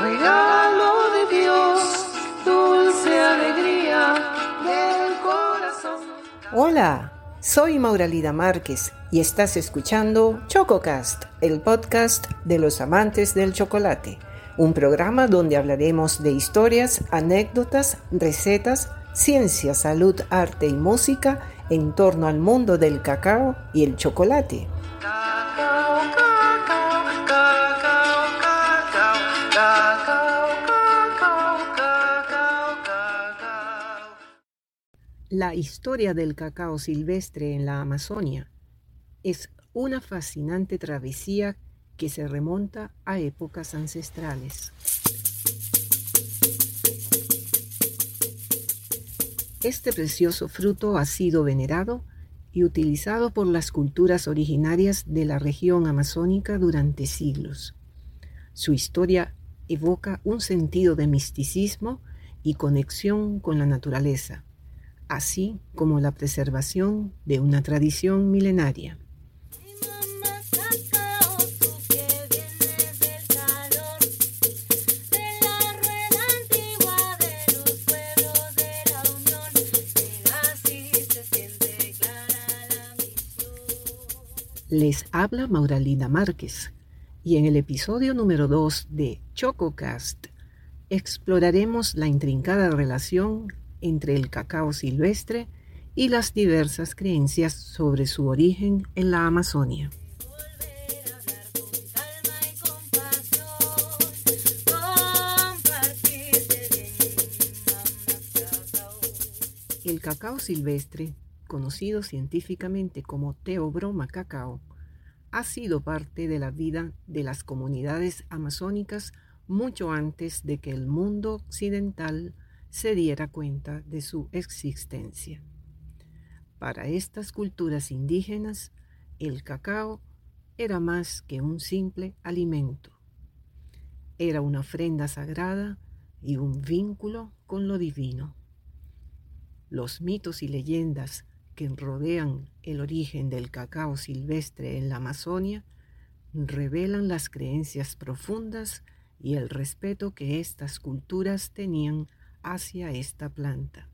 de Dios, dulce alegría del corazón. Hola, soy Mauralida Márquez y estás escuchando ChocoCast, el podcast de los amantes del chocolate, un programa donde hablaremos de historias, anécdotas, recetas, ciencia, salud, arte y música en torno al mundo del cacao y el chocolate. La historia del cacao silvestre en la Amazonia es una fascinante travesía que se remonta a épocas ancestrales. Este precioso fruto ha sido venerado y utilizado por las culturas originarias de la región amazónica durante siglos. Su historia evoca un sentido de misticismo y conexión con la naturaleza, así como la preservación de una tradición milenaria. Les habla Mauralina Márquez y en el episodio número 2 de ChocoCast exploraremos la intrincada relación entre el cacao silvestre y las diversas creencias sobre su origen en la Amazonia. El cacao silvestre, conocido científicamente como Theobroma cacao, ha sido parte de la vida de las comunidades amazónicas mucho antes de que el mundo occidental se diera cuenta de su existencia. Para estas culturas indígenas, el cacao era más que un simple alimento. Era una ofrenda sagrada y un vínculo con lo divino. Los mitos y leyendas que rodean el origen del cacao silvestre en la Amazonia revelan las creencias profundas y el respeto que estas culturas tenían hacia esta planta.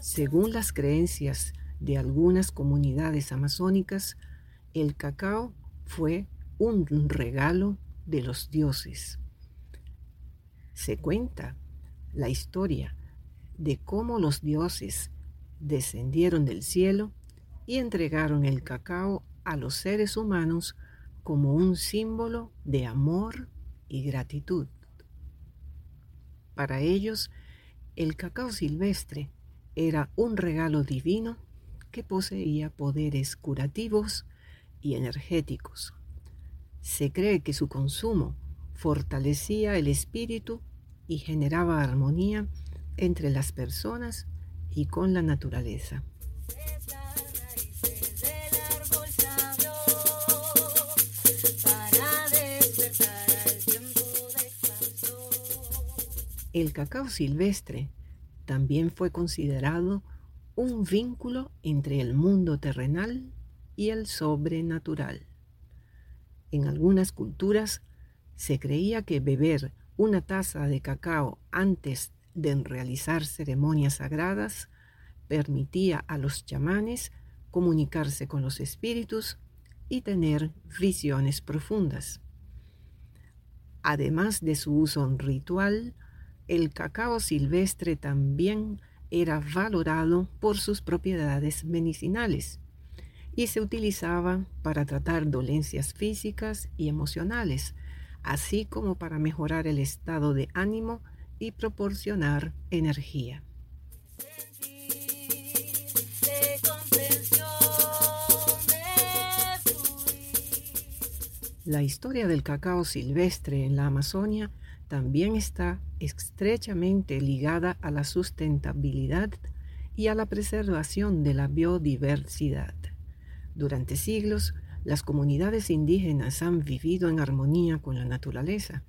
Según las creencias de algunas comunidades amazónicas, el cacao fue un regalo de los dioses. Se cuenta la historia de cómo los dioses descendieron del cielo y entregaron el cacao a los seres humanos como un símbolo de amor y gratitud. Para ellos, el cacao silvestre era un regalo divino que poseía poderes curativos y energéticos. Se cree que su consumo fortalecía el espíritu y generaba armonía entre las personas y con la naturaleza. El cacao silvestre también fue considerado un vínculo entre el mundo terrenal y el sobrenatural. En algunas culturas se creía que beber una taza de cacao antes de realizar ceremonias sagradas permitía a los chamanes comunicarse con los espíritus y tener visiones profundas. Además de su uso ritual, el cacao silvestre también era valorado por sus propiedades medicinales y se utilizaba para tratar dolencias físicas y emocionales, así como para mejorar el estado de ánimo y proporcionar energía. La historia del cacao silvestre en la Amazonia también está estrechamente ligada a la sustentabilidad y a la preservación de la biodiversidad. Durante siglos, las comunidades indígenas han vivido en armonía con la naturaleza,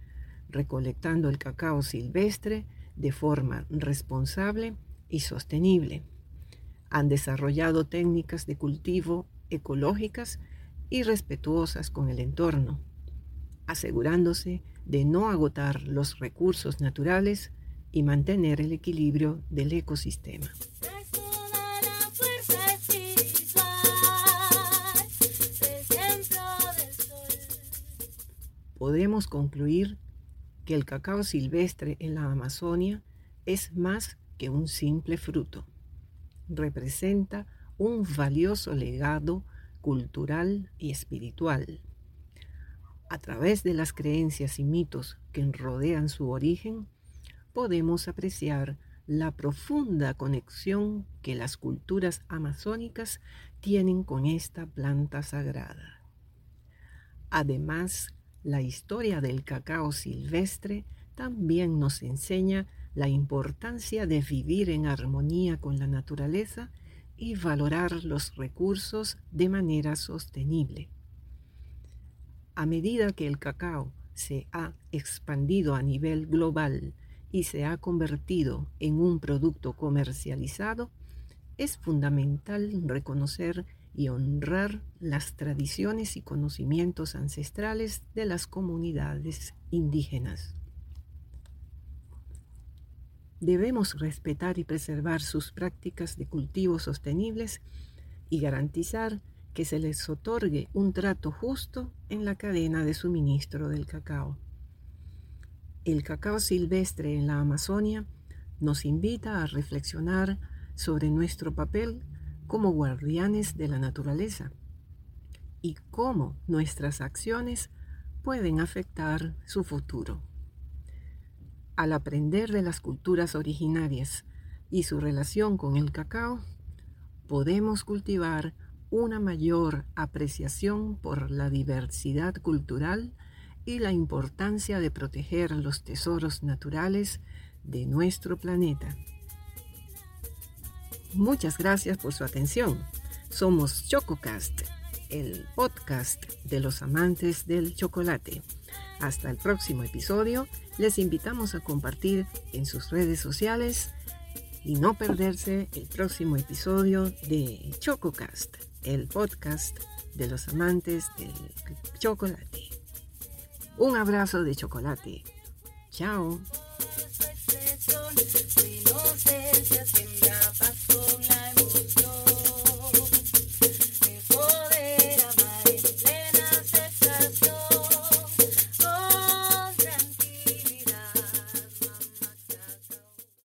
recolectando el cacao silvestre de forma responsable y sostenible. Han desarrollado técnicas de cultivo ecológicas y respetuosas con el entorno, asegurándose de no agotar los recursos naturales y mantener el equilibrio del ecosistema. Podemos concluir que el cacao silvestre en la Amazonia es más que un simple fruto. Representa un valioso legado cultural y espiritual. A través de las creencias y mitos que rodean su origen, podemos apreciar la profunda conexión que las culturas amazónicas tienen con esta planta sagrada. Además, la historia del cacao silvestre también nos enseña la importancia de vivir en armonía con la naturaleza y valorar los recursos de manera sostenible. A medida que el cacao se ha expandido a nivel global y se ha convertido en un producto comercializado, es fundamental reconocer y honrar las tradiciones y conocimientos ancestrales de las comunidades indígenas. Debemos respetar y preservar sus prácticas de cultivo sostenibles y garantizar que se les otorgue un trato justo en la cadena de suministro del cacao. El cacao silvestre en la Amazonia nos invita a reflexionar sobre nuestro papel como guardianes de la naturaleza y cómo nuestras acciones pueden afectar su futuro. Al aprender de las culturas originarias y su relación con el cacao, podemos cultivar una mayor apreciación por la diversidad cultural y la importancia de proteger los tesoros naturales de nuestro planeta. Muchas gracias por su atención. Somos ChocoCast, el podcast de los amantes del chocolate. Hasta el próximo episodio, les invitamos a compartir en sus redes sociales y no perderse el próximo episodio de ChocoCast, el podcast de los amantes del chocolate. Un abrazo de chocolate. Chao.